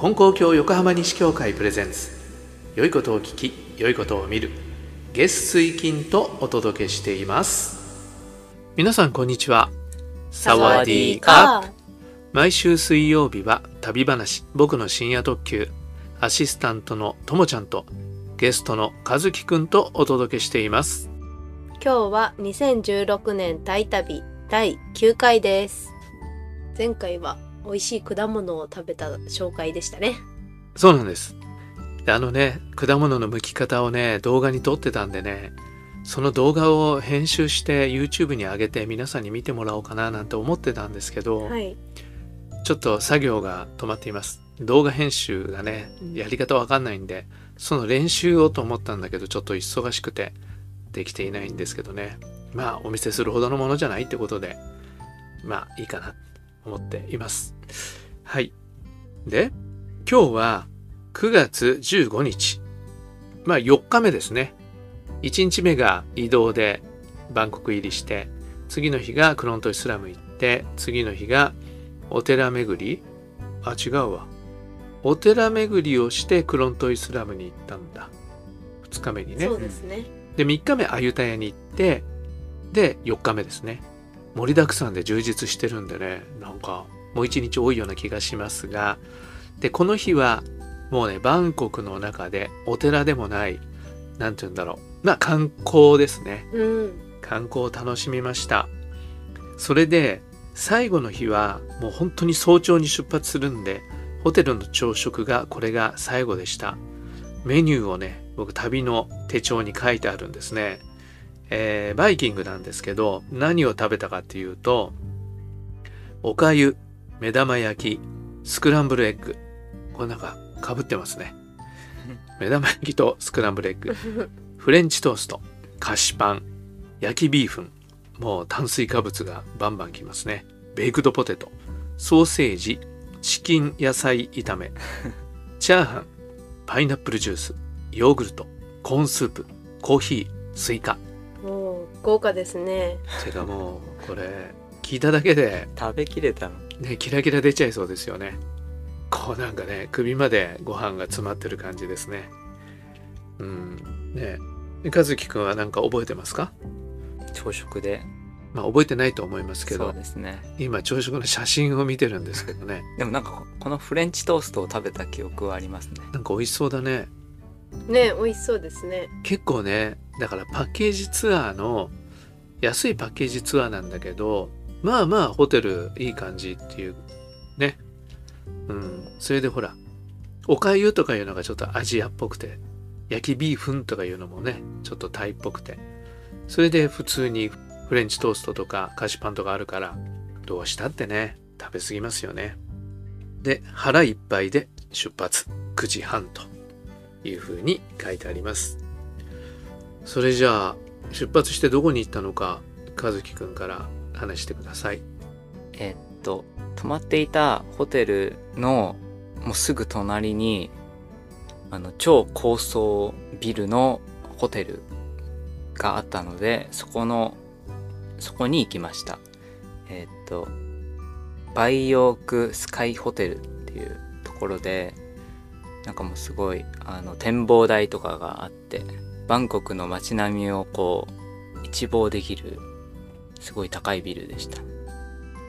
金光教横浜西教会プレゼンツ。良いことを聞き良いことを見る。月水金とお届けしています。皆さんこんにちは。サワディーカー。毎週水曜日は旅話。僕の深夜特急。アシスタントのともちゃんと。ゲストの和樹くんとお届けしています。今日は2016年タイ旅第9回です。前回は美味しい果物を食べた紹介でしたね。そうなんです。であのね果物の剥き方をね動画に撮ってたんでねその動画を編集して YouTube に上げて皆さんに見てもらおうかななんて思ってたんですけど、はい。ちょっと作業が止まっています。動画編集がねやり方わかんないんでその練習をと思ったんだけどちょっと忙しくてできていないんですけどね。まあお見せするほどのものじゃないってことでまあいいかな。と思っています。はい。で今日は9月15日。まあ4日目ですね。1日目が移動でバンコク入りして次の日がクロントイスラム行って次の日がお寺巡り。あ違うわ。お寺巡りをしてクロントイスラムに行ったんだ。2日目にね。そうですね。で3日目アユタヤに行ってで4日目ですね盛りだくさんで充実してるんでねなんかもう一日多いような気がしますが。でこの日はもうねバンコクの中でお寺でもない何て言うんだろうまあ観光ですね。うん。観光を楽しみました。それで最後の日はもう本当に早朝に出発するんでホテルの朝食がこれが最後でした。メニューをね僕旅の手帳に書いてあるんですね、えーバイキングなんですけど何を食べたかっていうとおかゆ目玉焼きスクランブルエッグ。これなんかかぶってますね。目玉焼きとスクランブルエッグ。フレンチトースト菓子パン焼きビーフン。もう炭水化物がバンバンきますね。ベイクドポテトソーセージチキン野菜炒めチャーハンパイナップルジュースヨーグルトコーンスープコーヒースイカ。豪華ですね。てかもうこれ聞いただけで食べきれたの？ねキラキラ出ちゃいそうですよね。こうなんかね首までご飯が詰まってる感じですね。うん。ね。え和樹くんは何か覚えてますか？朝食で。まあ覚えてないと思いますけそうどですね。今朝食の写真を見てるんですけどね。でもなんかここのフレンチトーストを食べた記憶はありますね。なんか美味しそうだね。ね美味しそうですね。結構ねだからパッケージツアーの安いパッケージツアーなんだけどまあまあホテルいい感じっていうね。うん。それでほらおかゆとかいうのがちょっとアジアっぽくて焼きビーフンとかいうのもねちょっとタイっぽくて。それで普通にフレンチトーストとか菓子パンとかあるからどうしたってね食べ過ぎますよね。で腹いっぱいで出発。9時半というふうに書いてあります。それじゃあ出発してどこに行ったのか和樹くんから話してください。えっと泊まっていたホテルのもうすぐ隣にあの超高層ビルのホテルがあったのでそこのそこに行きました。えっとバイオークスカイホテルっていうところでなんかもうすごいあの展望台とかがあってバンコクの街並みをこう一望できるすごい高いビルでした。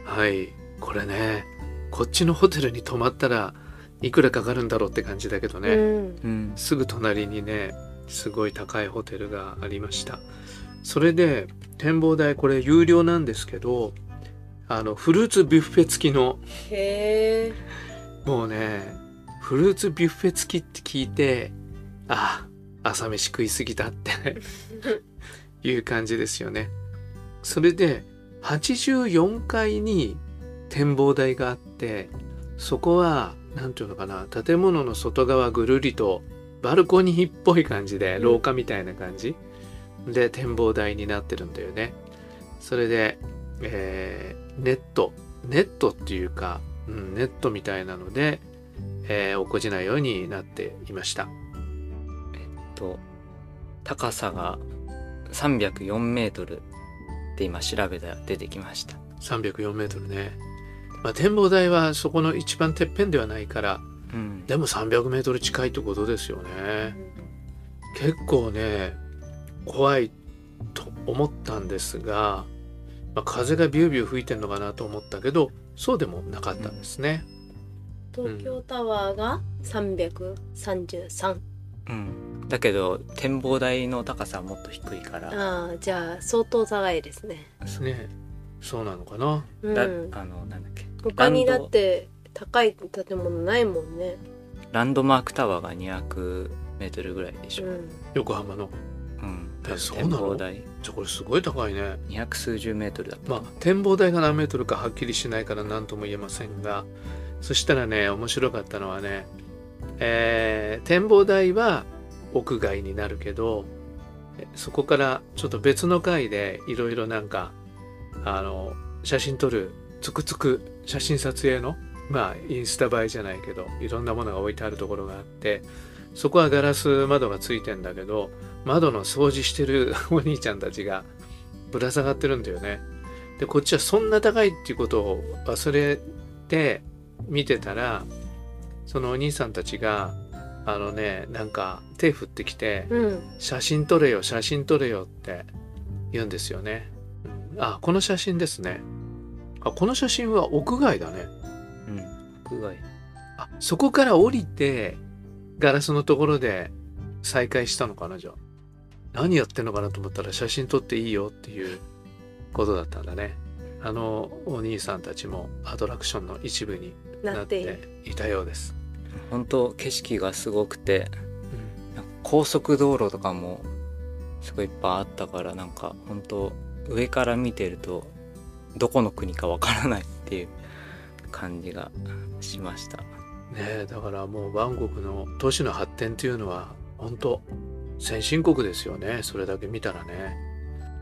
はい。これねこっちのホテルに泊まったらいくらかかるんだろうって感じだけどね、うん。うん。すぐ隣にねすごい高いホテルがありました。それで展望台これ有料なんですけどあのフルーツビュッフェ付きのへえ。もうねフルーツビュッフェ付きって聞いてあ朝飯食いすぎたって。いう感じですよね。それで84階に展望台があってそこは何ていうのかな建物の外側ぐるりとバルコニーっぽい感じでうん。廊下みたいな感じ、で展望台になってるんだよね。それで、えーネット。ネットっていうか、うん、ネットみたいなので、えー落っこちないようになっていましたと高さが304メートルって今調べたら出てきました。304メートルね、まあ、展望台はそこの一番てっぺんではないからうん。でも300メートル近いってことですよね。結構ね怖いと思ったんですが、まあ、風がビュービュー吹いてんのかなと思ったけどそうでもなかったんですね、東京タワーが333、うん、だけど展望台の高さはもっと低いから。ああじゃあ相当高いですね。ね。そうなのかな。うん。だあのなんだっけ。他にだって高い建物ないもんね。ランドマークタワーが200メートルぐらいでしょ、うん。横浜の。うん。えそうなの？展望台。じゃあこれすごい高いね。200数十メートルだったまあ展望台が何メートルかはっきりしないから何とも言えませんが。そしたらね面白かったのはね、えー展望台は屋外になるけどそこからちょっと別の回でいろいろなんかあの写真撮るつくつく写真撮影のまあインスタ映えじゃないけどいろんなものが置いてあるところがあってそこはガラス窓がついてんだけど窓の掃除してる お兄ちゃんたちがぶら下がってるんだよね。でこっちはそんな高いっていうことを忘れて見てたらそのお兄さんたちがあのねなんか手振ってきてうん「写真撮れよ写真撮れよ」って言うんですよね。うん。あこの写真ですね。あこの写真は屋外だね。うん。屋外。あそこから降りてガラスのところで再会したのかなじゃあ。何やってんのかなと思ったら写真撮っていいよっていうことだったんだね。あのお兄さんたちもアトラクションの一部になっていたようです、本当景色がすごくてなんか高速道路とかもすごいいっぱいあったからなんか本当上から見てるとどこの国かわからないっていう感じがしました。ねえだからもうバンコクの都市の発展っていうのは本当先進国ですよね。それだけ見たらね。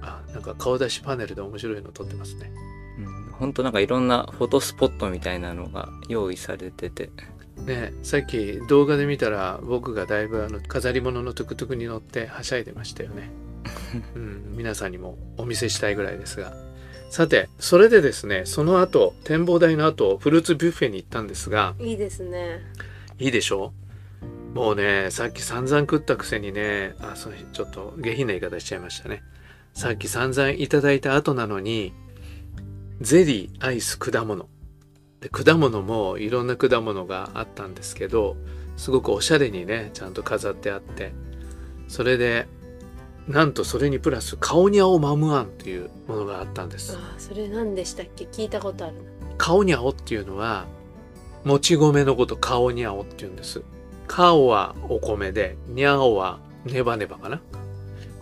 あなんか顔出しパネルで面白いの撮ってますね。うん本当なんかいろんなフォトスポットみたいなのが用意されててねさっき動画で見たら僕がだいぶあの飾り物のトゥクトゥクに乗ってはしゃいでましたよね、うん、皆さんにもお見せしたいぐらいですが。さてそれでですねその後展望台の後フルーツビュッフェに行ったんですが。いいですね。いいでしょ？もうねさっき散々食ったくせにねあそうちょっと下品な言い方しちゃいましたね。さっき散々いただいた後なのにゼリーアイス果物で果物もいろんな果物があったんですけどすごくおしゃれにねちゃんと飾ってあってそれでなんとそれにプラスカオニャオマムアンっていうものがあったんです。あーそれ何でしたっけ？聞いたことあるな。カオニャオっていうのはもち米のことカオニャオっていうんです。カオはお米でニャオはネバネバかな。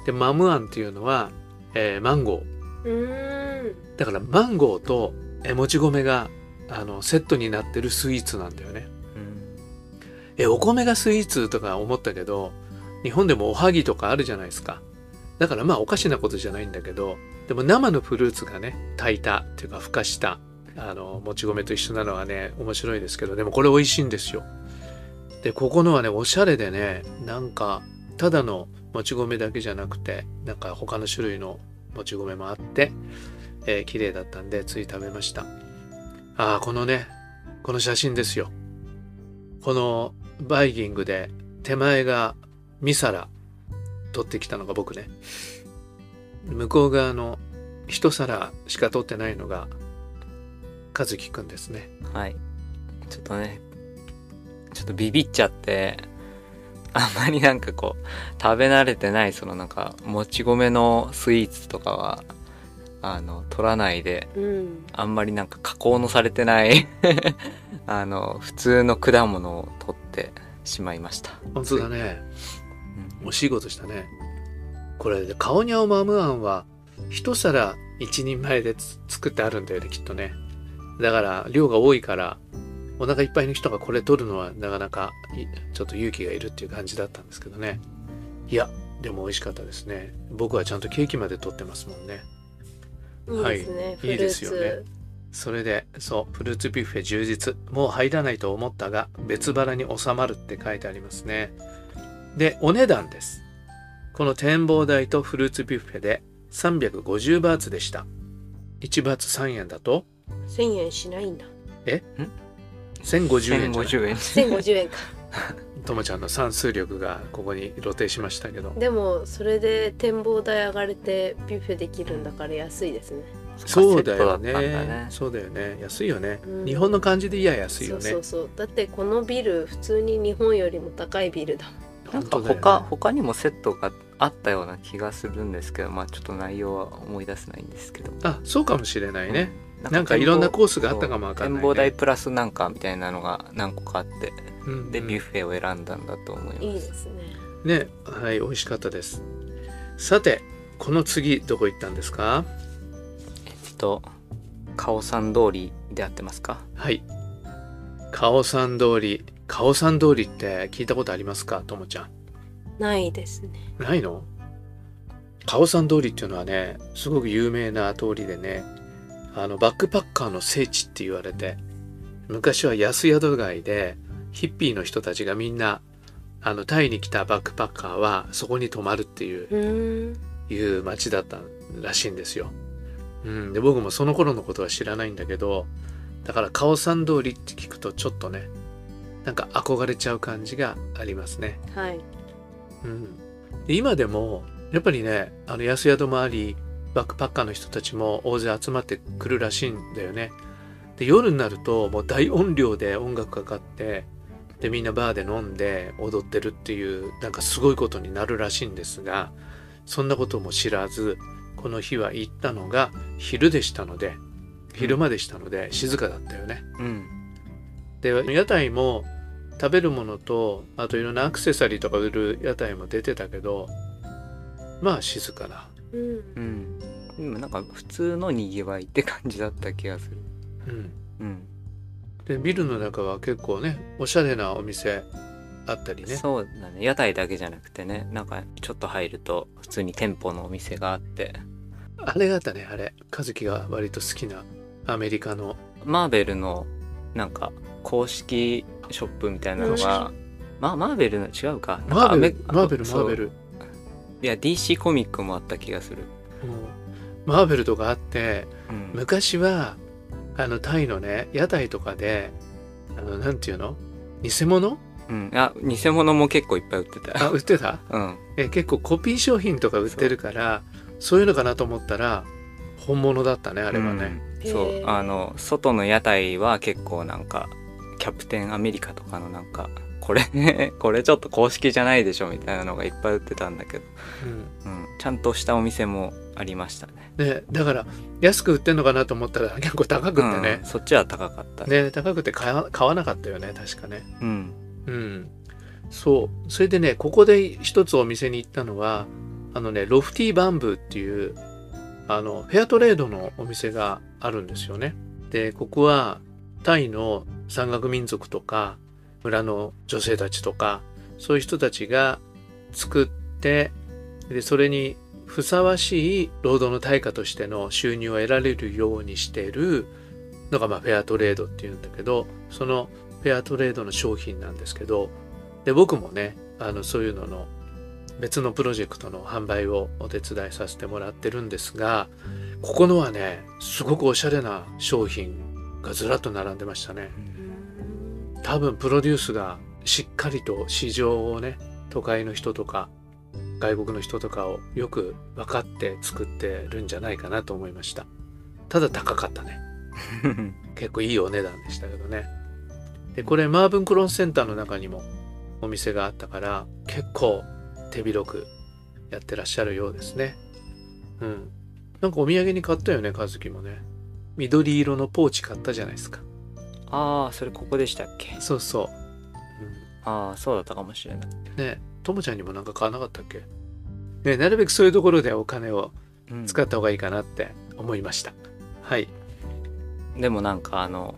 でマムアンっていうのは、えーマンゴー。うーん。だからマンゴーとえーもち米があのセットになってるスイーツなんだよね。うん。えお米がスイーツとか思ったけど日本でもおはぎとかあるじゃないですか。だからまあおかしなことじゃないんだけどでも生のフルーツがね炊いたっていうかふかしたあのもち米と一緒なのはね面白いですけどでもこれ美味しいんですよ。でここのはねおしゃれでねなんかただのもち米だけじゃなくてなんか他の種類のもち米もあって、えー綺麗だったんでつい食べましたああこのねこの写真ですよ。このバイキングで手前が2皿取ってきたのが僕ね。向こう側の1皿しか取ってないのが和樹くんですね。はい。ちょっとねちょっとビビっちゃってあんまりなんかこう食べ慣れてないそのなんかもち米のスイーツとかはあの取らないでうん。あんまりなんか加工のされてない あの普通の果物を取ってしまいました、本当だね。うん。惜しいことしたね。これカオニャオマムアンは1皿1人前でつ作ってあるんだよねきっとね。だから量が多いからお腹いっぱいの人がこれ取るのはなかなかいちょっと勇気がいるっていう感じだったんですけどね。いやでも美味しかったですね。僕はちゃんとケーキまで取ってますもんねい。いですね、はいいいですよね。それでそうフルーツビュッフェ充実もう入らないと思ったが別腹に収まるって書いてありますね。でお値段です。この展望台とフルーツビュッフェで350バーツでした。1バーツ3円だと？1000円しないんだ。1050円じゃない？1050円。1050円かともちゃんの算数力がここに露呈しましたけど。でもそれで展望台上がれてビュッフェできるんだから安いですね。そうだよね。ね。そうだよね。安いよね、うん。日本の感じでいや安いよね。そうそうそう。だってこのビル普通に日本よりも高いビルだもん。なんか他他にもセットがあったような気がするんですけどまあちょっと内容は思い出せないんですけど。あそうかもしれないね、うなんかいろんなコースがあったかもわかんないね。展望台プラスなんかみたいなのが何個かあって。うんでビュッフェを選んだんだと思います、いいですね。ねはい美味しかったです。さてこの次どこ行ったんですか？えっとカオさん通りで合ってますか？はい。カオさん通り。カオさん通りって聞いたことありますか？ともちゃん。ないですね。ないの？カオさん通りっていうのはねすごく有名な通りでねあのバックパッカーの聖地って言われて昔は安宿街でヒッピーの人たちがみんなあのタイに来たバックパッカーはそこに泊まるっていういう街だったらしいんですよ。うん、で僕もその頃のことは知らないんだけどだからカオさん通りって聞くとちょっとねなんか憧れちゃう感じがありますね。はいうん、で今でもやっぱりねあの安宿もありバックパッカーの人たちも大勢集まってくるらしいんだよね。で夜になるともう大音量で音楽かかってでみんなバーで飲んで踊ってるっていうなんかすごいことになるらしいんですがそんなことも知らずこの日は行ったのが昼でしたので昼間でしたので静かだったよね。うん。で屋台も食べるものとあといろんなアクセサリーとか売る屋台も出てたけどまあ静かな、うん。うん。でもなんか普通のにぎわいって感じだった気がする。うん、うんでビルの中は結構ねおしゃれなお店あったりね。そうだね。屋台だけじゃなくてねなんかちょっと入ると普通に店舗のお店があって。あれがあったねあれ。和樹が割と好きなアメリカの。マーベルのなんか公式ショップみたいなの公がまあマーベルの違うか。マーベルマーベルマーベル。いや DC コミックもあった気がする。うん。マーベルとかあってうん。昔はあのタイのね屋台とかであのなんていうの？偽物？うん、あ偽物も結構いっぱい売ってた。あ売ってた？うん。え結構コピー商品とか売ってるからそういうのかなと思ったら本物だったねあれはね、うん。そう。あの外の屋台は結構なんかキャプテンアメリカとかのなんかこれ これちょっと公式じゃないでしょみたいなのがいっぱい売ってたんだけど、うん。うん、ちゃんとしたお店もありましたね。ねだから安く売ってんのかなと思ったら結構高くってね。うん、そっちは高かった。ね高くて買わ買わなかったよね確かね。うん。うん。そう。それでねここで一つお店に行ったのはあのねロフティーバンブーっていうあのフェアトレードのお店があるんですよね。でここはタイの山岳民族とか村の女性たちとかそういう人たちが作ってでそれにふさわしい労働の対価としての収入を得られるようにしているのがまあフェアトレードっていうんだけどそのフェアトレードの商品なんですけどで僕もねあのそういうのの別のプロジェクトの販売をお手伝いさせてもらってるんですがここのはねすごくおしゃれな商品がずらっと並んでましたね。多分プロデュースがしっかりと市場をね都会の人とか外国の人とかをよく分かって作ってるんじゃないかなと思いました。ただ高かったね。結構いいお値段でしたけどね。でこれマーブンクロンセンターの中にもお店があったから結構手広くやってらっしゃるようですね。うん。なんかお土産に買ったよね和樹もね。緑色のポーチ買ったじゃないですかああそれここでしたっけ？そうそう、ああそうだったかもしれない、うん、ねともちゃんにもなんか買わなかったっけ？ねなるべくそういうところでお金をうん。使った方がいいかなって思いました、はい。でもなんかあの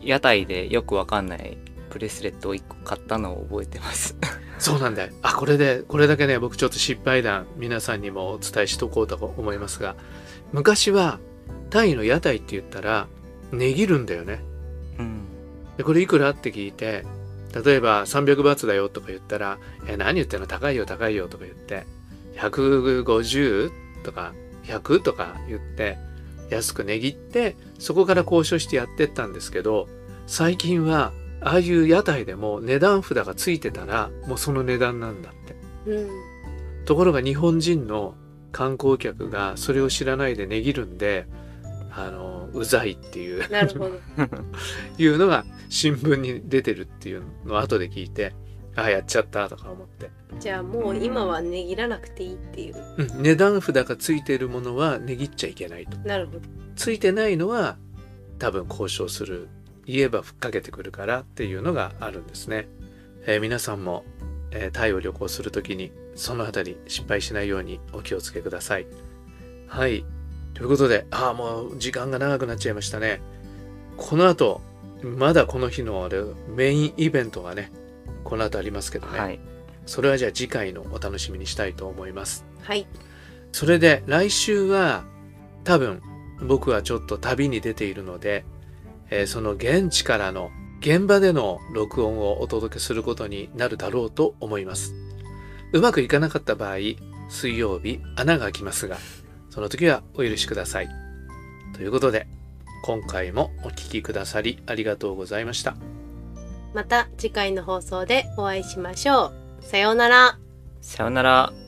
屋台でよくわかんないブレスレットを1個買ったのを覚えてます。そうなんだよ。あ、これで、これだけね、僕ちょっと失敗談、皆さんにもお伝えしとこうと思いますが、昔は、タイの屋台って言ったら、値切るんだよね。うん。で、これいくら？って聞いて、例えば300バーツだよとか言ったら、え、何言ってんの？高いよ高いよとか言って、150とか100とか言って、安く値切って、そこから交渉してやってったんですけど、最近はああいう屋台でも値段札がついてたらもうその値段なんだって。うん。ところが日本人の観光客がそれを知らないで値切るんであのうざいっていう。なるほど。いうのが新聞に出てるっていうのを後で聞いてああやっちゃったとか思って、じゃあもう今は値切らなくていいっていう。うん、値段札がついてるものは値切っちゃいけないと。なるほど。ついてないのは多分交渉する。言えばふっかけてくるからっていうのがあるんですね、えー皆さんも、えータイを旅行するときにそのあたり失敗しないようにお気をつけください。はいということでああもう時間が長くなっちゃいましたねこの後まだこの日のあれメインイベントがねこの後ありますけどね、はい。それはじゃあ次回のお楽しみにしたいと思いますはいそれで来週は多分僕はちょっと旅に出ているので、えーその現地からの現場での録音をお届けすることになるだろうと思います。うまくいかなかった場合、水曜日穴が開きますが、その時はお許しください。ということで、今回もお聞きくださりありがとうございました。また次回の放送でお会いしましょうさようならさよなら。